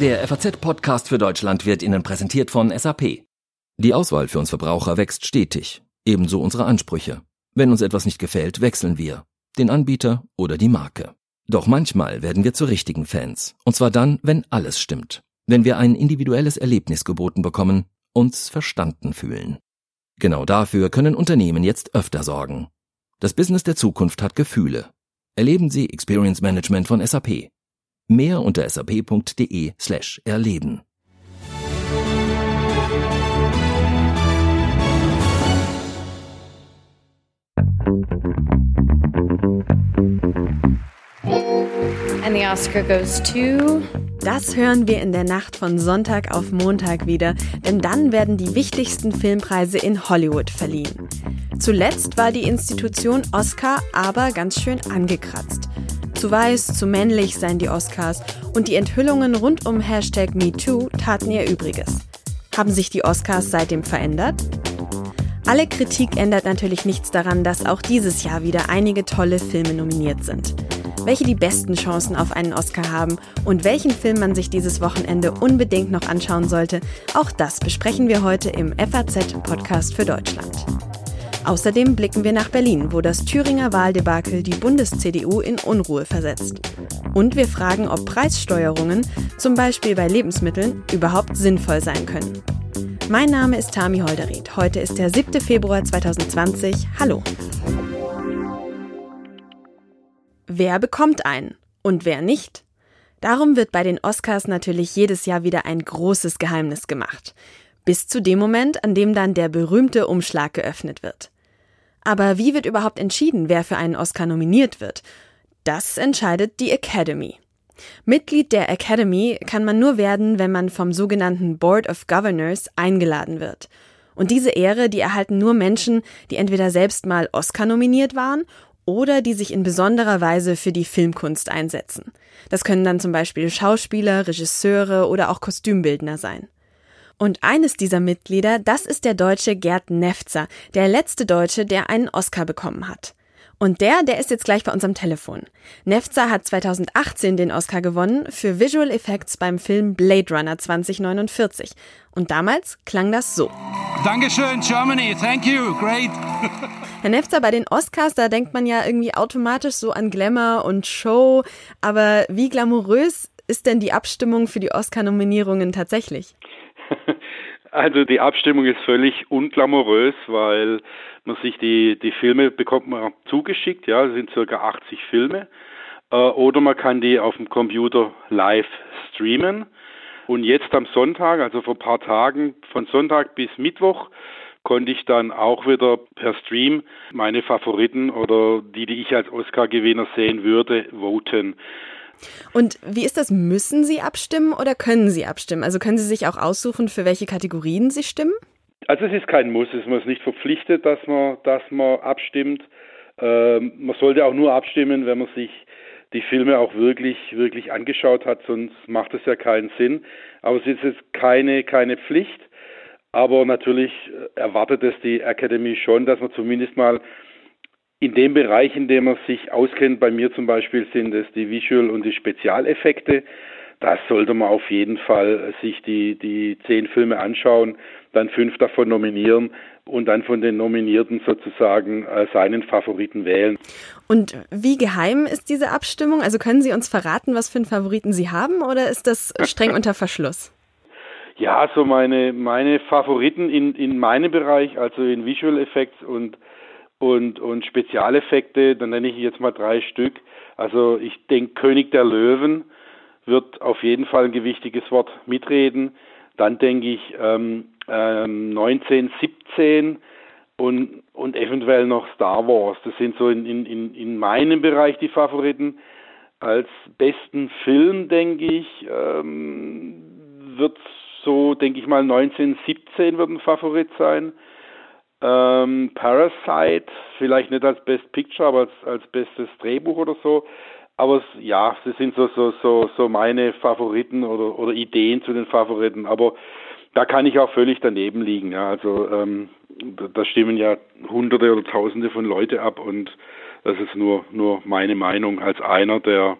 Der FAZ-Podcast für Deutschland wird Ihnen präsentiert von SAP. Die Auswahl für uns Verbraucher wächst stetig, ebenso unsere Ansprüche. Wenn uns etwas nicht gefällt, wechseln wir, den Anbieter oder die Marke. Doch manchmal werden wir zu richtigen Fans, und zwar dann, wenn alles stimmt, wenn wir ein individuelles Erlebnis geboten bekommen, uns verstanden fühlen. Genau dafür können Unternehmen jetzt öfter sorgen. Das Business der Zukunft hat Gefühle. Erleben Sie Experience Management von SAP. Mehr unter sap.de slash erleben. And the Oscar goes to Das hören wir in der Nacht von Sonntag auf Montag wieder, denn dann werden die wichtigsten Filmpreise in Hollywood verliehen. Zuletzt war die Institution Oscar aber ganz schön angekratzt. Zu weiß, zu männlich seien die Oscars und die Enthüllungen rund um Hashtag MeToo taten ihr Übriges. Haben sich die Oscars seitdem verändert? Alle Kritik ändert natürlich nichts daran, dass auch dieses Jahr wieder einige tolle Filme nominiert sind. Welche die besten Chancen auf einen Oscar haben und welchen Film man sich dieses Wochenende unbedingt noch anschauen sollte, auch das besprechen wir heute im FAZ Podcast für Deutschland. Außerdem blicken wir nach Berlin, wo das Thüringer Wahldebakel die Bundes-CDU in Unruhe versetzt. Und wir fragen, ob Preissteuerungen, zum Beispiel bei Lebensmitteln, überhaupt sinnvoll sein können. Mein Name ist Tami Holderried. Heute ist der 7. Februar 2020. Hallo. Wer bekommt einen und wer nicht? Darum wird bei den Oscars natürlich jedes Jahr wieder ein großes Geheimnis gemacht. Bis zu dem Moment, an dem dann der berühmte Umschlag geöffnet wird. Aber wie wird überhaupt entschieden, wer für einen Oscar nominiert wird? Das entscheidet die Academy. Mitglied der Academy kann man nur werden, wenn man vom sogenannten Board of Governors eingeladen wird. Und diese Ehre, die erhalten nur Menschen, die entweder selbst mal Oscar nominiert waren oder die sich in besonderer Weise für die Filmkunst einsetzen. Das können dann zum Beispiel Schauspieler, Regisseure oder auch Kostümbildner sein. Und eines dieser Mitglieder, das ist der Deutsche Gerd Nefzer, der letzte Deutsche, der einen Oscar bekommen hat. Und der, der ist jetzt gleich bei uns am Telefon. Nefzer hat 2018 den Oscar gewonnen für Visual Effects beim Film Blade Runner 2049. Und damals klang das so. Dankeschön, Germany. Thank you. Great. Herr Nefzer, bei den Oscars, da denkt man ja irgendwie automatisch so an Glamour und Show. Aber wie glamourös ist denn die Abstimmung für die Oscar-Nominierungen tatsächlich? Also die Abstimmung ist völlig unglamourös, weil man sich die, die Filme bekommt man zugeschickt, ja, es sind circa 80 Filme. Äh, oder man kann die auf dem Computer live streamen. Und jetzt am Sonntag, also vor ein paar Tagen, von Sonntag bis Mittwoch, konnte ich dann auch wieder per Stream meine Favoriten oder die, die ich als Oscar-Gewinner sehen würde, voten. Und wie ist das? Müssen Sie abstimmen oder können Sie abstimmen? Also können Sie sich auch aussuchen, für welche Kategorien Sie stimmen? Also es ist kein Muss, es ist nicht verpflichtet, dass man, dass man abstimmt. Ähm, man sollte auch nur abstimmen, wenn man sich die Filme auch wirklich, wirklich angeschaut hat, sonst macht es ja keinen Sinn. Aber es ist jetzt keine, keine Pflicht. Aber natürlich erwartet es die Academy schon, dass man zumindest mal in dem Bereich, in dem man sich auskennt, bei mir zum Beispiel sind es die Visual- und die Spezialeffekte. Das sollte man auf jeden Fall sich die, die zehn Filme anschauen, dann fünf davon nominieren und dann von den Nominierten sozusagen äh, seinen Favoriten wählen. Und wie geheim ist diese Abstimmung? Also können Sie uns verraten, was für einen Favoriten Sie haben oder ist das streng unter Verschluss? Ja, so meine, meine Favoriten in, in meinem Bereich, also in Visual Effects und und, und Spezialeffekte, dann nenne ich jetzt mal drei Stück. Also ich denke, König der Löwen wird auf jeden Fall ein gewichtiges Wort mitreden. Dann denke ich ähm, ähm, 1917 und, und eventuell noch Star Wars. Das sind so in, in, in meinem Bereich die Favoriten. Als besten Film, denke ich, ähm, wird so, denke ich mal, 1917 wird ein Favorit sein. Ähm, Parasite, vielleicht nicht als Best Picture, aber als, als bestes Drehbuch oder so. Aber ja, sie sind so, so, so, so meine Favoriten oder, oder Ideen zu den Favoriten. Aber da kann ich auch völlig daneben liegen. Ja. Also ähm, da, da stimmen ja Hunderte oder Tausende von Leute ab und das ist nur, nur meine Meinung als einer der,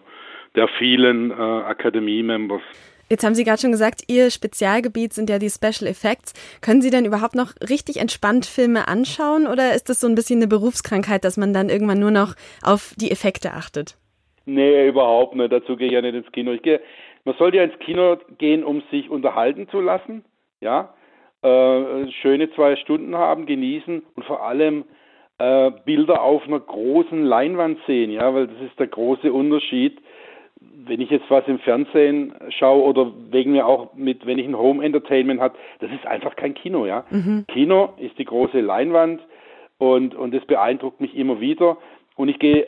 der vielen äh, Akademie-Members. Jetzt haben Sie gerade schon gesagt, Ihr Spezialgebiet sind ja die Special Effects. Können Sie denn überhaupt noch richtig entspannt Filme anschauen oder ist das so ein bisschen eine Berufskrankheit, dass man dann irgendwann nur noch auf die Effekte achtet? Nee, überhaupt nicht. Dazu gehe ich ja nicht ins Kino. Ich gehe, man sollte ja ins Kino gehen, um sich unterhalten zu lassen. Ja, äh, schöne zwei Stunden haben, genießen und vor allem äh, Bilder auf einer großen Leinwand sehen. Ja, weil das ist der große Unterschied wenn ich jetzt was im Fernsehen schaue oder wegen mir auch mit, wenn ich ein Home Entertainment habe, das ist einfach kein Kino, ja. Mhm. Kino ist die große Leinwand und, und das beeindruckt mich immer wieder. Und ich gehe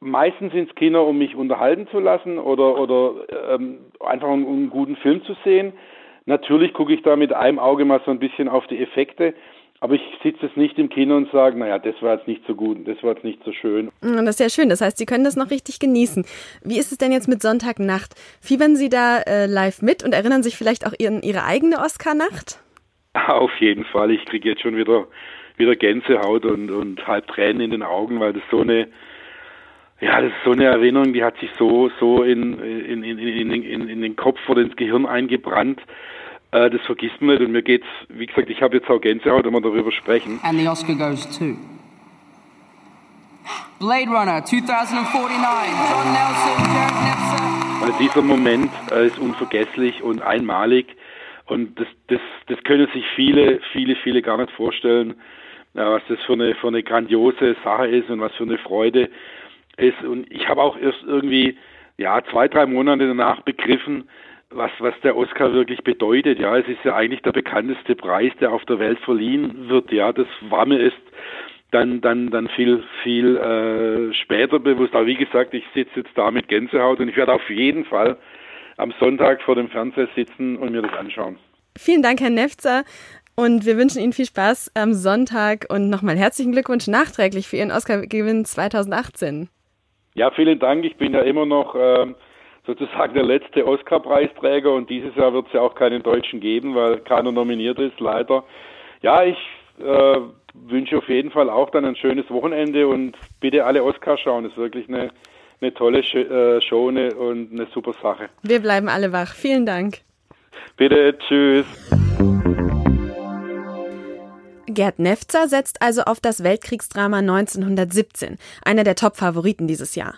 meistens ins Kino, um mich unterhalten zu lassen oder, oder ähm, einfach um, um einen guten Film zu sehen. Natürlich gucke ich da mit einem Auge mal so ein bisschen auf die Effekte, aber ich sitze jetzt nicht im Kino und sage, naja, das war jetzt nicht so gut, das war jetzt nicht so schön. Mm, das ist ja schön. Das heißt, Sie können das noch richtig genießen. Wie ist es denn jetzt mit Sonntagnacht? Fiebern Sie da äh, live mit und erinnern sich vielleicht auch an Ihre eigene Oscar-Nacht? Auf jeden Fall. Ich kriege jetzt schon wieder, wieder Gänsehaut und, und halb Tränen in den Augen, weil das so eine, ja, das ist so eine Erinnerung, die hat sich so, so in, in, in, in, in, in den Kopf oder ins Gehirn eingebrannt. Äh, das vergisst man nicht und mir geht's, wie gesagt, ich habe jetzt auch Gänsehaut, wenn wir darüber sprechen. And the Oscar goes to Blade Runner 2049, John Nelson, Jared. Also dieser Moment äh, ist unvergesslich und einmalig und das, das, das können sich viele, viele, viele gar nicht vorstellen, ja, was das für eine, für eine grandiose Sache ist und was für eine Freude ist. Und ich habe auch erst irgendwie ja zwei, drei Monate danach begriffen, was, was der Oscar wirklich bedeutet. Ja, es ist ja eigentlich der bekannteste Preis, der auf der Welt verliehen wird. Ja, das war mir erst dann, dann, dann viel, viel äh, später bewusst. Aber wie gesagt, ich sitze jetzt da mit Gänsehaut und ich werde auf jeden Fall am Sonntag vor dem Fernseher sitzen und mir das anschauen. Vielen Dank, Herr Nefzer. Und wir wünschen Ihnen viel Spaß am Sonntag und nochmal herzlichen Glückwunsch nachträglich für Ihren Oscar-Gewinn 2018. Ja, vielen Dank. Ich bin ja immer noch äh, sozusagen der letzte Oscar-Preisträger und dieses Jahr wird es ja auch keinen Deutschen geben, weil keiner nominiert ist, leider. Ja, ich äh, wünsche auf jeden Fall auch dann ein schönes Wochenende und bitte alle Oscar schauen. Das ist wirklich eine, eine tolle äh, Show eine, und eine super Sache. Wir bleiben alle wach. Vielen Dank. Bitte, tschüss. Gerd Nefzer setzt also auf das Weltkriegsdrama 1917, einer der Top-Favoriten dieses Jahr.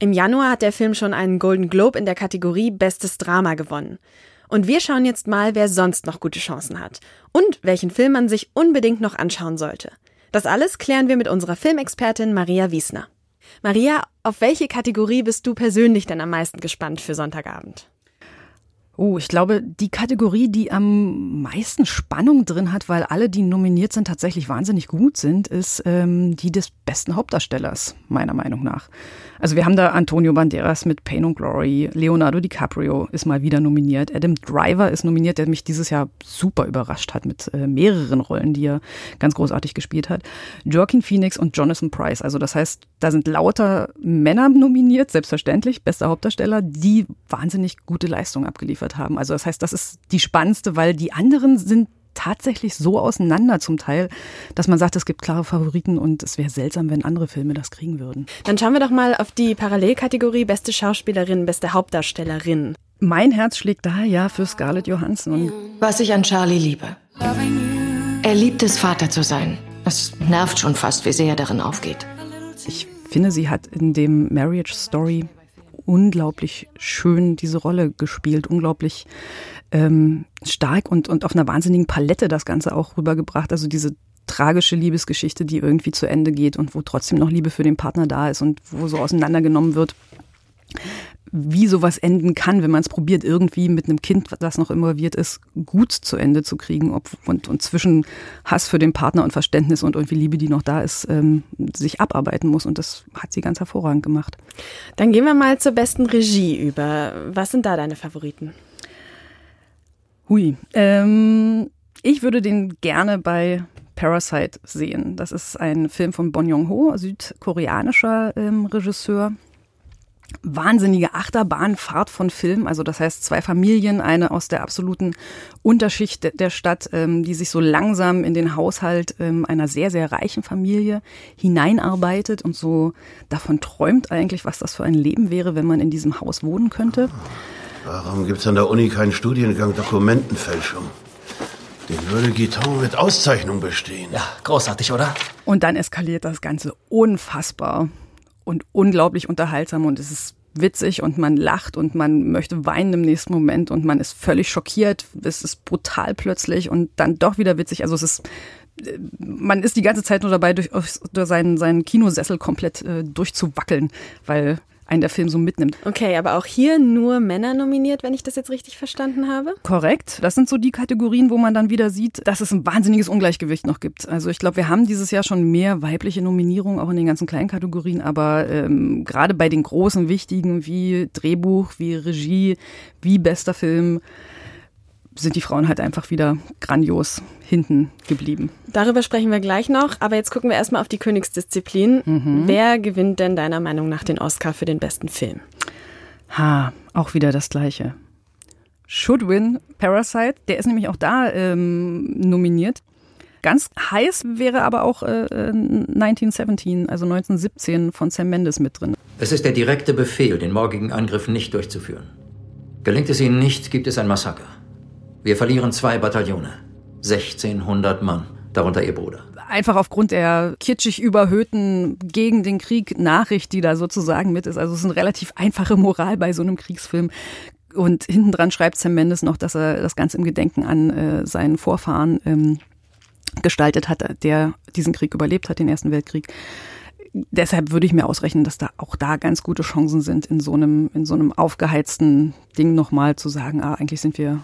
Im Januar hat der Film schon einen Golden Globe in der Kategorie Bestes Drama gewonnen. Und wir schauen jetzt mal, wer sonst noch gute Chancen hat und welchen Film man sich unbedingt noch anschauen sollte. Das alles klären wir mit unserer Filmexpertin Maria Wiesner. Maria, auf welche Kategorie bist du persönlich denn am meisten gespannt für Sonntagabend? Oh, ich glaube, die Kategorie, die am meisten Spannung drin hat, weil alle, die nominiert sind, tatsächlich wahnsinnig gut sind, ist ähm, die des besten Hauptdarstellers, meiner Meinung nach. Also wir haben da Antonio Banderas mit Pain and Glory, Leonardo DiCaprio ist mal wieder nominiert, Adam Driver ist nominiert, der mich dieses Jahr super überrascht hat mit äh, mehreren Rollen, die er ganz großartig gespielt hat. Joaquin Phoenix und Jonathan Price. Also das heißt, da sind lauter Männer nominiert, selbstverständlich, bester Hauptdarsteller, die wahnsinnig gute Leistungen abgeliefert haben. Also das heißt, das ist die spannendste, weil die anderen sind tatsächlich so auseinander zum Teil, dass man sagt, es gibt klare Favoriten und es wäre seltsam, wenn andere Filme das kriegen würden. Dann schauen wir doch mal auf die Parallelkategorie beste Schauspielerin, beste Hauptdarstellerin. Mein Herz schlägt da ja für Scarlett Johansson. Was ich an Charlie liebe. Er liebt es, Vater zu sein. Es nervt schon fast, wie sehr er darin aufgeht. Ich finde, sie hat in dem Marriage Story unglaublich schön diese Rolle gespielt, unglaublich ähm, stark und, und auf einer wahnsinnigen Palette das Ganze auch rübergebracht. Also diese tragische Liebesgeschichte, die irgendwie zu Ende geht und wo trotzdem noch Liebe für den Partner da ist und wo so auseinandergenommen wird, wie sowas enden kann, wenn man es probiert, irgendwie mit einem Kind, das noch involviert ist, gut zu Ende zu kriegen ob, und, und zwischen Hass für den Partner und Verständnis und irgendwie Liebe, die noch da ist, ähm, sich abarbeiten muss. Und das hat sie ganz hervorragend gemacht. Dann gehen wir mal zur besten Regie über. Was sind da deine Favoriten? Hui. Ähm, ich würde den gerne bei Parasite sehen. Das ist ein Film von Bon Joon-ho, südkoreanischer ähm, Regisseur. Wahnsinnige Achterbahnfahrt von Film, also das heißt zwei Familien, eine aus der absoluten Unterschicht der Stadt, ähm, die sich so langsam in den Haushalt ähm, einer sehr, sehr reichen Familie hineinarbeitet und so davon träumt eigentlich, was das für ein Leben wäre, wenn man in diesem Haus wohnen könnte. Warum gibt es an der Uni keinen Studiengang Dokumentenfälschung? Den würde Guiton mit Auszeichnung bestehen. Ja, großartig, oder? Und dann eskaliert das Ganze unfassbar und unglaublich unterhaltsam und es ist witzig und man lacht und man möchte weinen im nächsten Moment und man ist völlig schockiert. Es ist brutal plötzlich und dann doch wieder witzig. Also es ist man ist die ganze Zeit nur dabei, durch, durch seinen, seinen Kinosessel komplett äh, durchzuwackeln, weil einen der Film so mitnimmt. Okay, aber auch hier nur Männer nominiert, wenn ich das jetzt richtig verstanden habe? Korrekt. Das sind so die Kategorien, wo man dann wieder sieht, dass es ein wahnsinniges Ungleichgewicht noch gibt. Also ich glaube, wir haben dieses Jahr schon mehr weibliche Nominierungen, auch in den ganzen kleinen Kategorien, aber ähm, gerade bei den großen, wichtigen wie Drehbuch, wie Regie, wie bester Film, sind die Frauen halt einfach wieder grandios hinten geblieben. Darüber sprechen wir gleich noch, aber jetzt gucken wir erstmal auf die Königsdisziplin. Mhm. Wer gewinnt denn deiner Meinung nach den Oscar für den besten Film? Ha, auch wieder das Gleiche. Should Win Parasite, der ist nämlich auch da ähm, nominiert. Ganz heiß wäre aber auch äh, 1917, also 1917 von Sam Mendes mit drin. Es ist der direkte Befehl, den morgigen Angriff nicht durchzuführen. Gelingt es ihnen nicht, gibt es ein Massaker. Wir verlieren zwei Bataillone. 1600 Mann, darunter ihr Bruder. Einfach aufgrund der kitschig überhöhten gegen den Krieg Nachricht, die da sozusagen mit ist. Also es ist eine relativ einfache Moral bei so einem Kriegsfilm. Und hinten dran schreibt Sam Mendes noch, dass er das Ganze im Gedenken an äh, seinen Vorfahren ähm, gestaltet hat, der diesen Krieg überlebt hat, den Ersten Weltkrieg. Deshalb würde ich mir ausrechnen, dass da auch da ganz gute Chancen sind, in so einem, in so einem aufgeheizten Ding nochmal zu sagen, ah, eigentlich sind wir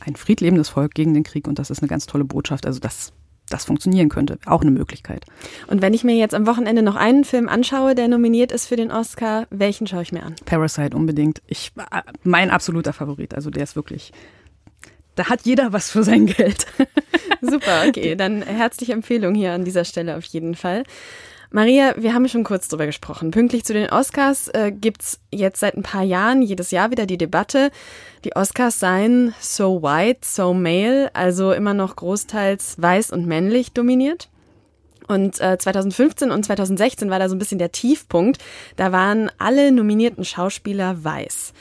ein friedlebendes Volk gegen den Krieg und das ist eine ganz tolle Botschaft. Also das das funktionieren könnte. Auch eine Möglichkeit. Und wenn ich mir jetzt am Wochenende noch einen Film anschaue, der nominiert ist für den Oscar, welchen schaue ich mir an? Parasite unbedingt. Ich, äh, mein absoluter Favorit. Also der ist wirklich, da hat jeder was für sein Geld. Super, okay. Dann herzliche Empfehlung hier an dieser Stelle auf jeden Fall. Maria, wir haben schon kurz drüber gesprochen. Pünktlich zu den Oscars äh, gibt's jetzt seit ein paar Jahren jedes Jahr wieder die Debatte, die Oscars seien so white, so male, also immer noch großteils weiß und männlich dominiert. Und äh, 2015 und 2016 war da so ein bisschen der Tiefpunkt. Da waren alle nominierten Schauspieler weiß.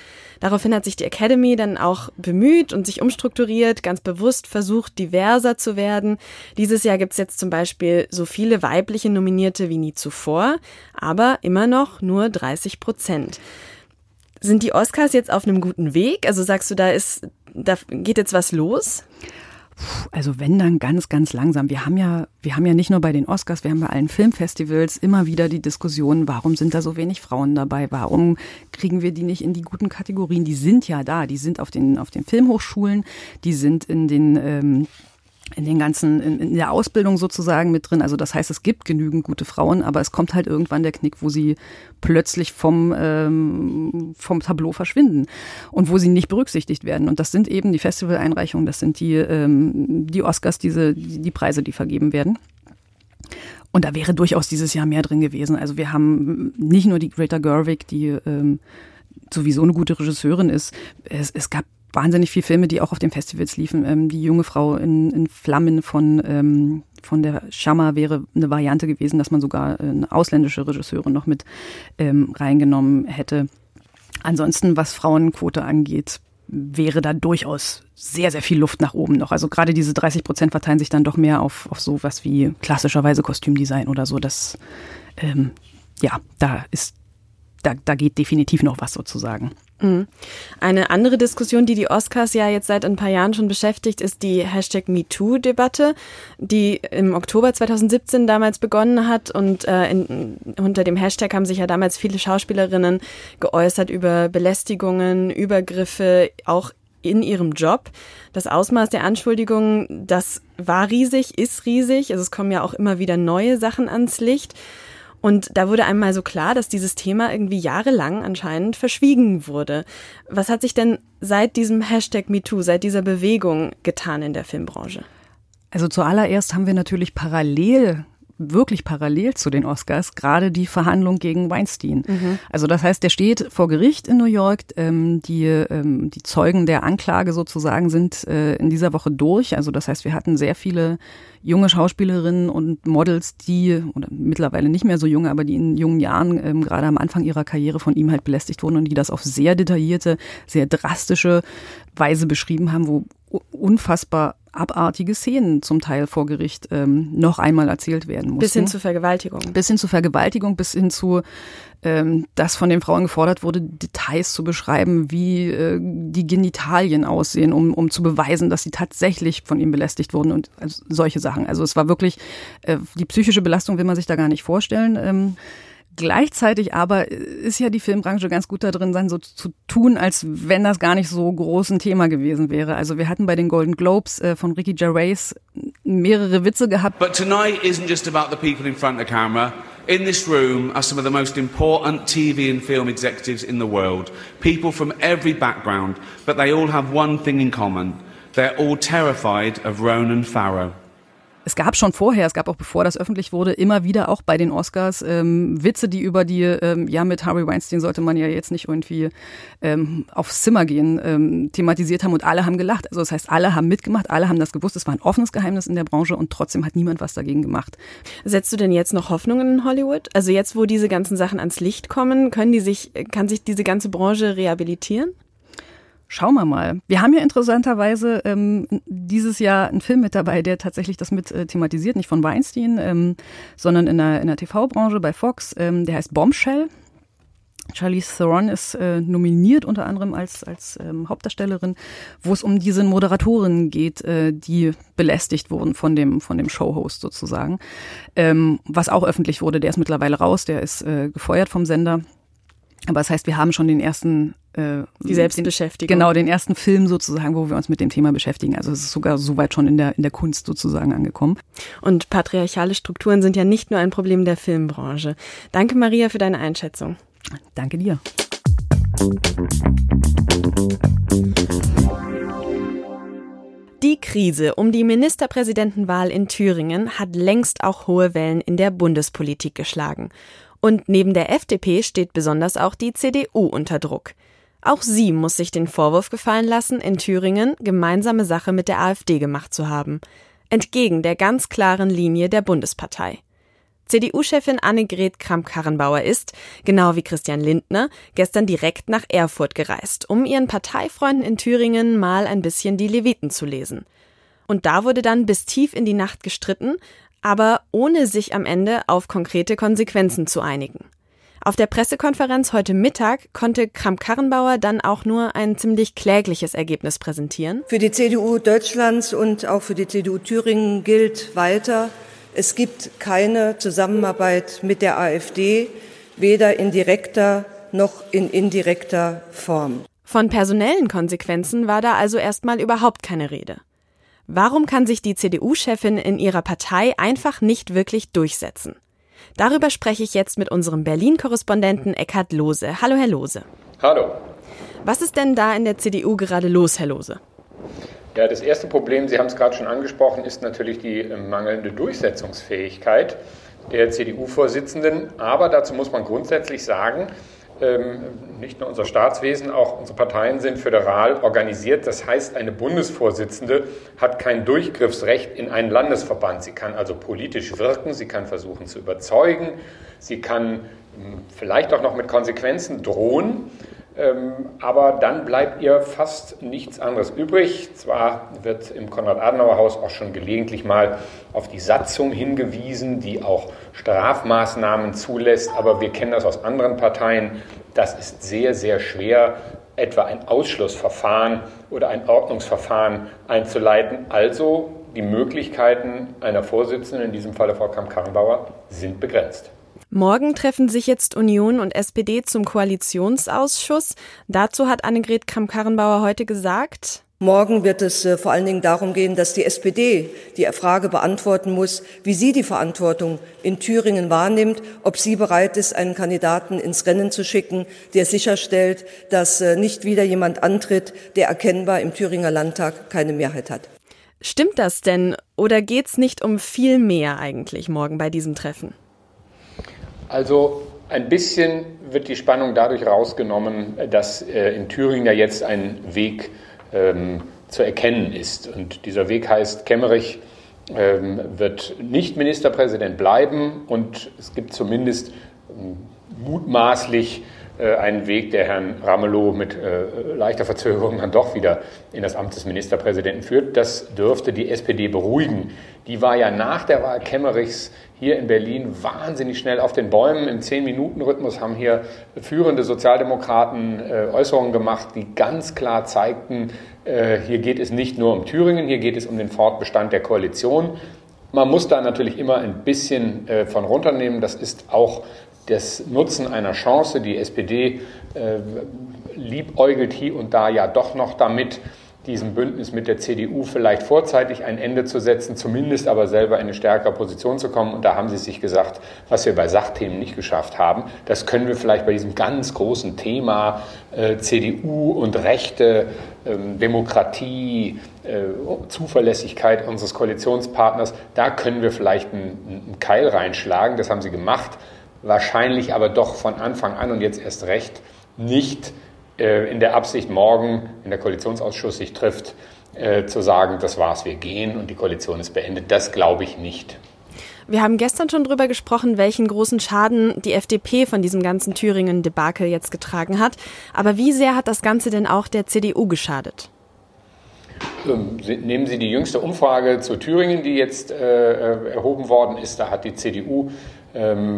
Daraufhin hat sich die Academy dann auch bemüht und sich umstrukturiert, ganz bewusst versucht, diverser zu werden. Dieses Jahr gibt's jetzt zum Beispiel so viele weibliche Nominierte wie nie zuvor, aber immer noch nur 30 Prozent. Sind die Oscars jetzt auf einem guten Weg? Also sagst du, da ist, da geht jetzt was los? Also wenn dann ganz, ganz langsam. Wir haben ja, wir haben ja nicht nur bei den Oscars, wir haben bei allen Filmfestivals immer wieder die Diskussion, warum sind da so wenig Frauen dabei? Warum kriegen wir die nicht in die guten Kategorien? Die sind ja da, die sind auf den, auf den Filmhochschulen, die sind in den ähm, in den ganzen, in, in, der Ausbildung sozusagen mit drin. Also das heißt, es gibt genügend gute Frauen, aber es kommt halt irgendwann der Knick, wo sie plötzlich vom, ähm, vom Tableau verschwinden und wo sie nicht berücksichtigt werden. Und das sind eben die Festivaleinreichungen, das sind die, ähm, die Oscars, diese, die, Preise, die vergeben werden. Und da wäre durchaus dieses Jahr mehr drin gewesen. Also wir haben nicht nur die Greta Gerwig, die ähm, sowieso eine gute Regisseurin ist. Es, es gab wahnsinnig viele Filme, die auch auf den Festivals liefen. Ähm, die junge Frau in, in Flammen von, ähm, von der Schammer wäre eine Variante gewesen, dass man sogar eine ausländische Regisseurin noch mit ähm, reingenommen hätte. Ansonsten, was Frauenquote angeht, wäre da durchaus sehr, sehr viel Luft nach oben noch. Also gerade diese 30 Prozent verteilen sich dann doch mehr auf, auf sowas wie klassischerweise Kostümdesign oder so. Das, ähm, ja, da ist, da, da geht definitiv noch was sozusagen. Mhm. Eine andere Diskussion, die die Oscars ja jetzt seit ein paar Jahren schon beschäftigt, ist die Hashtag MeToo-Debatte, die im Oktober 2017 damals begonnen hat. Und äh, in, unter dem Hashtag haben sich ja damals viele Schauspielerinnen geäußert über Belästigungen, Übergriffe, auch in ihrem Job. Das Ausmaß der Anschuldigungen, das war riesig, ist riesig. Also es kommen ja auch immer wieder neue Sachen ans Licht. Und da wurde einmal so klar, dass dieses Thema irgendwie jahrelang anscheinend verschwiegen wurde. Was hat sich denn seit diesem Hashtag MeToo, seit dieser Bewegung getan in der Filmbranche? Also zuallererst haben wir natürlich parallel wirklich parallel zu den Oscars gerade die Verhandlung gegen Weinstein. Mhm. Also das heißt, der steht vor Gericht in New York. Ähm, die, ähm, die Zeugen der Anklage sozusagen sind äh, in dieser Woche durch. Also das heißt, wir hatten sehr viele junge Schauspielerinnen und Models, die, oder mittlerweile nicht mehr so junge, aber die in jungen Jahren ähm, gerade am Anfang ihrer Karriere von ihm halt belästigt wurden und die das auf sehr detaillierte, sehr drastische Weise beschrieben haben, wo unfassbar abartige Szenen zum Teil vor Gericht ähm, noch einmal erzählt werden mussten. Bis hin zu Vergewaltigung. Bis hin zu Vergewaltigung, bis hin zu, ähm, dass von den Frauen gefordert wurde, Details zu beschreiben, wie äh, die Genitalien aussehen, um, um zu beweisen, dass sie tatsächlich von ihm belästigt wurden und also solche Sachen. Also es war wirklich, äh, die psychische Belastung will man sich da gar nicht vorstellen. Ähm, Gleichzeitig aber ist ja die Filmbranche ganz gut da drin, sein so zu tun, als wenn das gar nicht so groß ein Thema gewesen wäre. Also wir hatten bei den Golden Globes äh, von Ricky Gervais mehrere Witze gehabt. But tonight isn't just about the people in front of the camera. In this room are some of the most important TV and film executives in the world. People from every background, but they all have one thing in common. They're all terrified of Ronan Farrow. Es gab schon vorher, es gab auch bevor das öffentlich wurde, immer wieder auch bei den Oscars ähm, Witze, die über die, ähm, ja, mit Harvey Weinstein sollte man ja jetzt nicht irgendwie ähm, aufs Zimmer gehen, ähm, thematisiert haben und alle haben gelacht. Also das heißt, alle haben mitgemacht, alle haben das gewusst. Es war ein offenes Geheimnis in der Branche und trotzdem hat niemand was dagegen gemacht. Setzt du denn jetzt noch Hoffnungen in Hollywood? Also jetzt, wo diese ganzen Sachen ans Licht kommen, können die sich, kann sich diese ganze Branche rehabilitieren? Schauen wir mal. Wir haben ja interessanterweise ähm, dieses Jahr einen Film mit dabei, der tatsächlich das mit äh, thematisiert, nicht von Weinstein, ähm, sondern in der, in der TV-Branche bei Fox. Ähm, der heißt Bombshell. Charlize Theron ist äh, nominiert unter anderem als, als ähm, Hauptdarstellerin, wo es um diese Moderatorin geht, äh, die belästigt wurden von dem, von dem Showhost sozusagen. Ähm, was auch öffentlich wurde, der ist mittlerweile raus, der ist äh, gefeuert vom Sender. Aber das heißt, wir haben schon den ersten äh, die Selbstbeschäftigung. Den, genau, den ersten Film sozusagen, wo wir uns mit dem Thema beschäftigen. Also es ist sogar so weit schon in der, in der Kunst sozusagen angekommen. Und patriarchale Strukturen sind ja nicht nur ein Problem der Filmbranche. Danke, Maria, für deine Einschätzung. Danke dir. Die Krise um die Ministerpräsidentenwahl in Thüringen hat längst auch hohe Wellen in der Bundespolitik geschlagen. Und neben der FDP steht besonders auch die CDU unter Druck. Auch sie muss sich den Vorwurf gefallen lassen, in Thüringen gemeinsame Sache mit der AfD gemacht zu haben. Entgegen der ganz klaren Linie der Bundespartei. CDU-Chefin Annegret Kramp-Karrenbauer ist, genau wie Christian Lindner, gestern direkt nach Erfurt gereist, um ihren Parteifreunden in Thüringen mal ein bisschen die Leviten zu lesen. Und da wurde dann bis tief in die Nacht gestritten, aber ohne sich am Ende auf konkrete Konsequenzen zu einigen. Auf der Pressekonferenz heute Mittag konnte Kramp-Karrenbauer dann auch nur ein ziemlich klägliches Ergebnis präsentieren. Für die CDU Deutschlands und auch für die CDU Thüringen gilt weiter, es gibt keine Zusammenarbeit mit der AfD, weder in direkter noch in indirekter Form. Von personellen Konsequenzen war da also erstmal überhaupt keine Rede. Warum kann sich die CDU-Chefin in ihrer Partei einfach nicht wirklich durchsetzen? Darüber spreche ich jetzt mit unserem Berlin-Korrespondenten Eckhard Lohse. Hallo, Herr Lohse. Hallo. Was ist denn da in der CDU gerade los, Herr Lohse? Ja, das erste Problem, Sie haben es gerade schon angesprochen, ist natürlich die äh, mangelnde Durchsetzungsfähigkeit der CDU-Vorsitzenden. Aber dazu muss man grundsätzlich sagen, nicht nur unser Staatswesen, auch unsere Parteien sind föderal organisiert. Das heißt, eine Bundesvorsitzende hat kein Durchgriffsrecht in einen Landesverband. Sie kann also politisch wirken, sie kann versuchen zu überzeugen, sie kann hm, vielleicht auch noch mit Konsequenzen drohen. Ähm, aber dann bleibt ihr fast nichts anderes übrig. Zwar wird im Konrad-Adenauer-Haus auch schon gelegentlich mal auf die Satzung hingewiesen, die auch Strafmaßnahmen zulässt, aber wir kennen das aus anderen Parteien. Das ist sehr, sehr schwer, etwa ein Ausschlussverfahren oder ein Ordnungsverfahren einzuleiten. Also die Möglichkeiten einer Vorsitzenden, in diesem Falle Frau Kamp-Karrenbauer, sind begrenzt. Morgen treffen sich jetzt Union und SPD zum Koalitionsausschuss. Dazu hat Annegret Kramp-Karrenbauer heute gesagt, Morgen wird es äh, vor allen Dingen darum gehen, dass die SPD die Frage beantworten muss, wie sie die Verantwortung in Thüringen wahrnimmt, ob sie bereit ist, einen Kandidaten ins Rennen zu schicken, der sicherstellt, dass äh, nicht wieder jemand antritt, der erkennbar im Thüringer Landtag keine Mehrheit hat. Stimmt das denn oder geht es nicht um viel mehr eigentlich morgen bei diesem Treffen? Also ein bisschen wird die Spannung dadurch rausgenommen, dass äh, in Thüringen ja jetzt ein Weg ähm, zu erkennen ist. Und dieser Weg heißt, Kemmerich ähm, wird nicht Ministerpräsident bleiben und es gibt zumindest ähm, mutmaßlich einen Weg, der Herrn Ramelow mit äh, leichter Verzögerung dann doch wieder in das Amt des Ministerpräsidenten führt. Das dürfte die SPD beruhigen. Die war ja nach der Wahl Kemmerichs hier in Berlin wahnsinnig schnell auf den Bäumen. Im Zehn-Minuten-Rhythmus haben hier führende Sozialdemokraten äh, Äußerungen gemacht, die ganz klar zeigten, hier geht es nicht nur um Thüringen, hier geht es um den Fortbestand der Koalition. Man muss da natürlich immer ein bisschen von runternehmen. Das ist auch das Nutzen einer Chance. Die SPD äh, liebäugelt hier und da ja doch noch damit, diesem Bündnis mit der CDU vielleicht vorzeitig ein Ende zu setzen, zumindest aber selber in eine stärkere Position zu kommen. Und da haben sie sich gesagt, was wir bei Sachthemen nicht geschafft haben, das können wir vielleicht bei diesem ganz großen Thema äh, CDU und Rechte, äh, Demokratie, äh, Zuverlässigkeit unseres Koalitionspartners, da können wir vielleicht einen, einen Keil reinschlagen. Das haben sie gemacht wahrscheinlich aber doch von Anfang an und jetzt erst recht nicht äh, in der Absicht, morgen, wenn der Koalitionsausschuss sich trifft, äh, zu sagen, das war's, wir gehen und die Koalition ist beendet. Das glaube ich nicht. Wir haben gestern schon darüber gesprochen, welchen großen Schaden die FDP von diesem ganzen Thüringen-Debakel jetzt getragen hat. Aber wie sehr hat das Ganze denn auch der CDU geschadet? Ähm, nehmen Sie die jüngste Umfrage zu Thüringen, die jetzt äh, äh erhoben worden ist. Da hat die CDU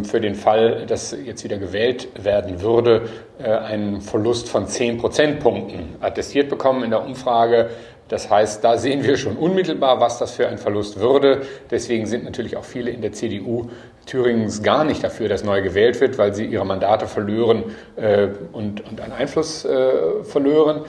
für den Fall, dass jetzt wieder gewählt werden würde, äh, einen Verlust von 10 Prozentpunkten attestiert bekommen in der Umfrage. Das heißt, da sehen wir schon unmittelbar, was das für ein Verlust würde. Deswegen sind natürlich auch viele in der CDU Thüringens gar nicht dafür, dass neu gewählt wird, weil sie ihre Mandate verlieren äh, und, an Einfluss äh, verlieren.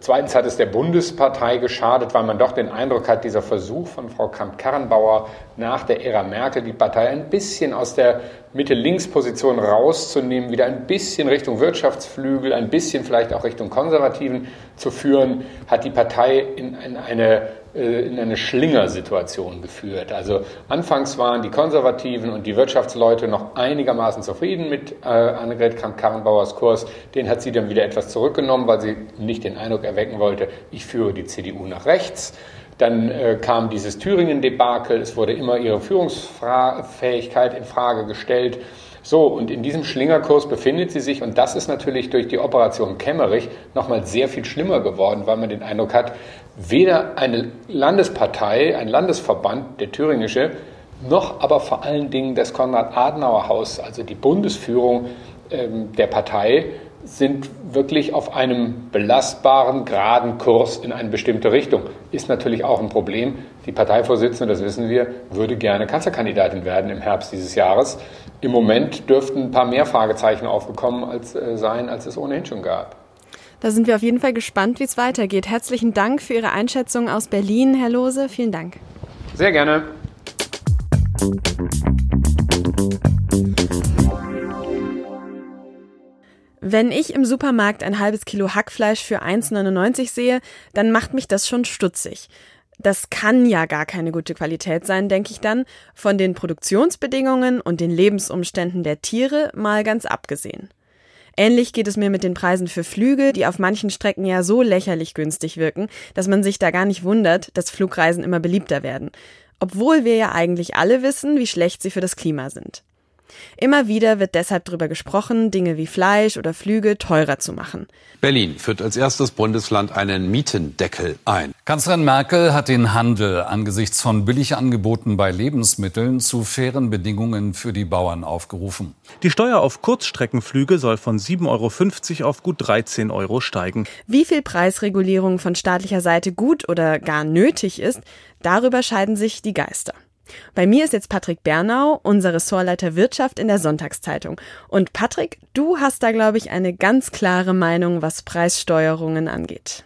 Zweitens hat es der Bundespartei geschadet, weil man doch den Eindruck hat, dieser Versuch von Frau Kramp-Karrenbauer nach der Ära Merkel die Partei ein bisschen aus der Mitte-Links-Position rauszunehmen, wieder ein bisschen Richtung Wirtschaftsflügel, ein bisschen vielleicht auch Richtung Konservativen zu führen, hat die Partei in, in eine in eine Schlingersituation geführt. Also anfangs waren die Konservativen und die Wirtschaftsleute noch einigermaßen zufrieden mit äh, Annegret Kramp-Karrenbauers Kurs. Den hat sie dann wieder etwas zurückgenommen, weil sie nicht den Eindruck erwecken wollte, ich führe die CDU nach rechts. Dann äh, kam dieses Thüringen-Debakel, es wurde immer ihre Führungsfähigkeit in Frage gestellt. So, und in diesem Schlingerkurs befindet sie sich, und das ist natürlich durch die Operation Kemmerich nochmal sehr viel schlimmer geworden, weil man den Eindruck hat, weder eine Landespartei, ein Landesverband, der thüringische, noch aber vor allen Dingen das Konrad-Adenauer-Haus, also die Bundesführung ähm, der Partei, sind wirklich auf einem belastbaren, geraden Kurs in eine bestimmte Richtung. Ist natürlich auch ein Problem. Die Parteivorsitzende, das wissen wir, würde gerne Kanzlerkandidatin werden im Herbst dieses Jahres. Im Moment dürften ein paar mehr Fragezeichen aufgekommen als, äh, sein, als es ohnehin schon gab. Da sind wir auf jeden Fall gespannt, wie es weitergeht. Herzlichen Dank für Ihre Einschätzung aus Berlin, Herr Lose. Vielen Dank. Sehr gerne. Wenn ich im Supermarkt ein halbes Kilo Hackfleisch für 1,99 sehe, dann macht mich das schon stutzig. Das kann ja gar keine gute Qualität sein, denke ich dann, von den Produktionsbedingungen und den Lebensumständen der Tiere mal ganz abgesehen. Ähnlich geht es mir mit den Preisen für Flüge, die auf manchen Strecken ja so lächerlich günstig wirken, dass man sich da gar nicht wundert, dass Flugreisen immer beliebter werden. Obwohl wir ja eigentlich alle wissen, wie schlecht sie für das Klima sind. Immer wieder wird deshalb darüber gesprochen, Dinge wie Fleisch oder Flüge teurer zu machen. Berlin führt als erstes Bundesland einen Mietendeckel ein. Kanzlerin Merkel hat den Handel angesichts von Billigangeboten bei Lebensmitteln zu fairen Bedingungen für die Bauern aufgerufen. Die Steuer auf Kurzstreckenflüge soll von 7,50 Euro auf gut 13 Euro steigen. Wie viel Preisregulierung von staatlicher Seite gut oder gar nötig ist, darüber scheiden sich die Geister. Bei mir ist jetzt Patrick Bernau, unser Ressortleiter Wirtschaft in der Sonntagszeitung. Und Patrick, du hast da, glaube ich, eine ganz klare Meinung, was Preissteuerungen angeht.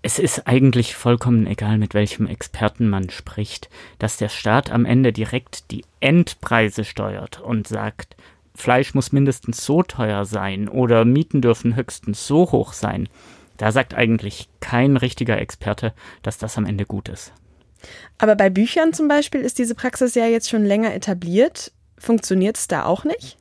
Es ist eigentlich vollkommen egal, mit welchem Experten man spricht, dass der Staat am Ende direkt die Endpreise steuert und sagt, Fleisch muss mindestens so teuer sein oder Mieten dürfen höchstens so hoch sein. Da sagt eigentlich kein richtiger Experte, dass das am Ende gut ist. Aber bei Büchern zum Beispiel ist diese Praxis ja jetzt schon länger etabliert. Funktioniert es da auch nicht?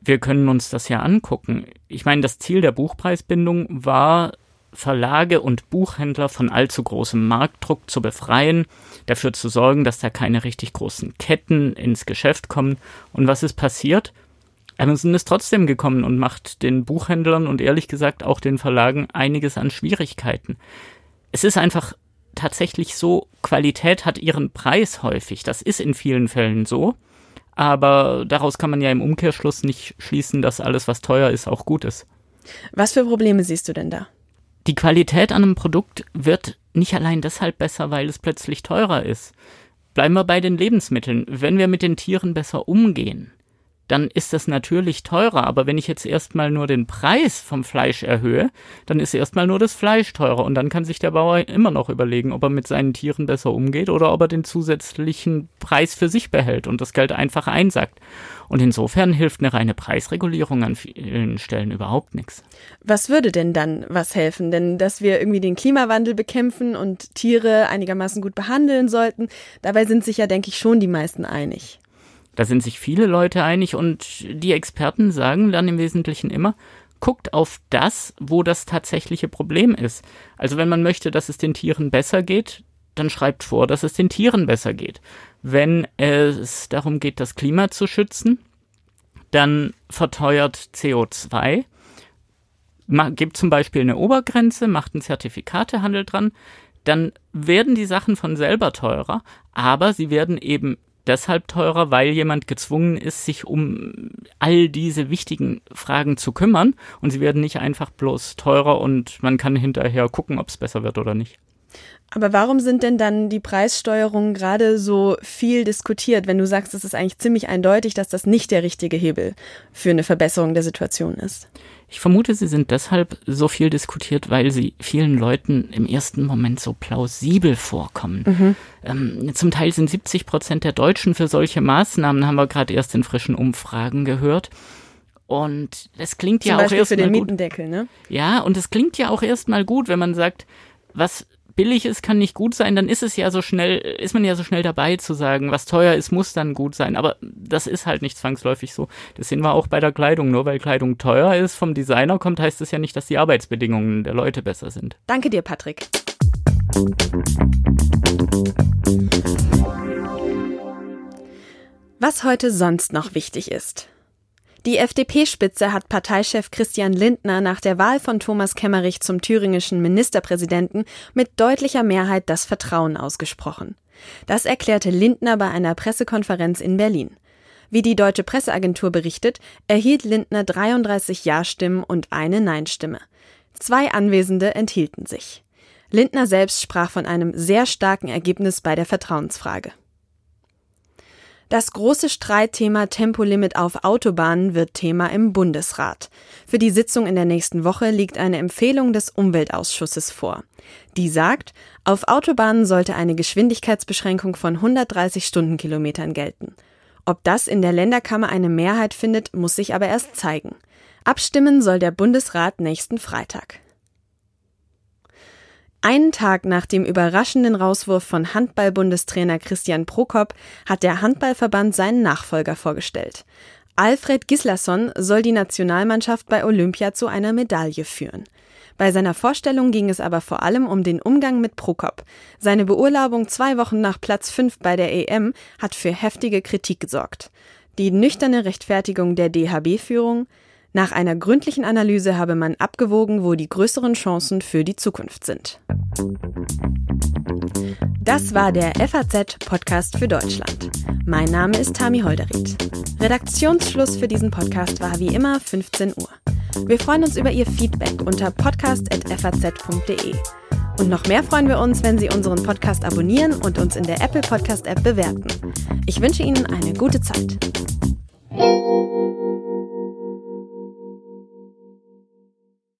Wir können uns das ja angucken. Ich meine, das Ziel der Buchpreisbindung war, Verlage und Buchhändler von allzu großem Marktdruck zu befreien, dafür zu sorgen, dass da keine richtig großen Ketten ins Geschäft kommen. Und was ist passiert? Amazon ist trotzdem gekommen und macht den Buchhändlern und ehrlich gesagt auch den Verlagen einiges an Schwierigkeiten. Es ist einfach tatsächlich so, Qualität hat ihren Preis häufig. Das ist in vielen Fällen so. Aber daraus kann man ja im Umkehrschluss nicht schließen, dass alles, was teuer ist, auch gut ist. Was für Probleme siehst du denn da? Die Qualität an einem Produkt wird nicht allein deshalb besser, weil es plötzlich teurer ist. Bleiben wir bei den Lebensmitteln. Wenn wir mit den Tieren besser umgehen, dann ist das natürlich teurer. Aber wenn ich jetzt erstmal nur den Preis vom Fleisch erhöhe, dann ist erstmal nur das Fleisch teurer. Und dann kann sich der Bauer immer noch überlegen, ob er mit seinen Tieren besser umgeht oder ob er den zusätzlichen Preis für sich behält und das Geld einfach einsackt. Und insofern hilft eine reine Preisregulierung an vielen Stellen überhaupt nichts. Was würde denn dann was helfen? Denn dass wir irgendwie den Klimawandel bekämpfen und Tiere einigermaßen gut behandeln sollten, dabei sind sich ja, denke ich, schon die meisten einig. Da sind sich viele Leute einig und die Experten sagen dann im Wesentlichen immer, guckt auf das, wo das tatsächliche Problem ist. Also wenn man möchte, dass es den Tieren besser geht, dann schreibt vor, dass es den Tieren besser geht. Wenn es darum geht, das Klima zu schützen, dann verteuert CO2, gibt zum Beispiel eine Obergrenze, macht einen Zertifikatehandel dran, dann werden die Sachen von selber teurer, aber sie werden eben deshalb teurer, weil jemand gezwungen ist, sich um all diese wichtigen Fragen zu kümmern und sie werden nicht einfach bloß teurer und man kann hinterher gucken, ob es besser wird oder nicht. Aber warum sind denn dann die Preissteuerungen gerade so viel diskutiert, wenn du sagst, es ist eigentlich ziemlich eindeutig, dass das nicht der richtige Hebel für eine Verbesserung der Situation ist? Ich vermute, sie sind deshalb so viel diskutiert, weil sie vielen Leuten im ersten Moment so plausibel vorkommen. Mhm. Ähm, zum Teil sind 70 Prozent der Deutschen für solche Maßnahmen, haben wir gerade erst in frischen Umfragen gehört. Und es klingt zum ja Beispiel auch erstmal gut. Mietendeckel, ne? Ja, und es klingt ja auch erstmal gut, wenn man sagt, was billig ist, kann nicht gut sein, dann ist es ja so schnell, ist man ja so schnell dabei zu sagen, was teuer ist, muss dann gut sein. Aber das ist halt nicht zwangsläufig so. Das sehen wir auch bei der Kleidung. Nur weil Kleidung teuer ist, vom Designer kommt, heißt es ja nicht, dass die Arbeitsbedingungen der Leute besser sind. Danke dir, Patrick. Was heute sonst noch wichtig ist. Die FDP-Spitze hat Parteichef Christian Lindner nach der Wahl von Thomas Kemmerich zum thüringischen Ministerpräsidenten mit deutlicher Mehrheit das Vertrauen ausgesprochen. Das erklärte Lindner bei einer Pressekonferenz in Berlin. Wie die deutsche Presseagentur berichtet, erhielt Lindner 33 Ja-Stimmen und eine Nein-Stimme. Zwei Anwesende enthielten sich. Lindner selbst sprach von einem sehr starken Ergebnis bei der Vertrauensfrage. Das große Streitthema Tempolimit auf Autobahnen wird Thema im Bundesrat. Für die Sitzung in der nächsten Woche liegt eine Empfehlung des Umweltausschusses vor. Die sagt, auf Autobahnen sollte eine Geschwindigkeitsbeschränkung von 130 Stundenkilometern gelten. Ob das in der Länderkammer eine Mehrheit findet, muss sich aber erst zeigen. Abstimmen soll der Bundesrat nächsten Freitag. Einen Tag nach dem überraschenden Rauswurf von Handball-Bundestrainer Christian Prokop hat der Handballverband seinen Nachfolger vorgestellt. Alfred Gislason soll die Nationalmannschaft bei Olympia zu einer Medaille führen. Bei seiner Vorstellung ging es aber vor allem um den Umgang mit Prokop. Seine Beurlaubung zwei Wochen nach Platz 5 bei der EM hat für heftige Kritik gesorgt. Die nüchterne Rechtfertigung der DHB-Führung, nach einer gründlichen Analyse habe man abgewogen, wo die größeren Chancen für die Zukunft sind. Das war der FAZ-Podcast für Deutschland. Mein Name ist Tami Holderried. Redaktionsschluss für diesen Podcast war wie immer 15 Uhr. Wir freuen uns über Ihr Feedback unter podcast.faz.de. Und noch mehr freuen wir uns, wenn Sie unseren Podcast abonnieren und uns in der Apple Podcast App bewerten. Ich wünsche Ihnen eine gute Zeit.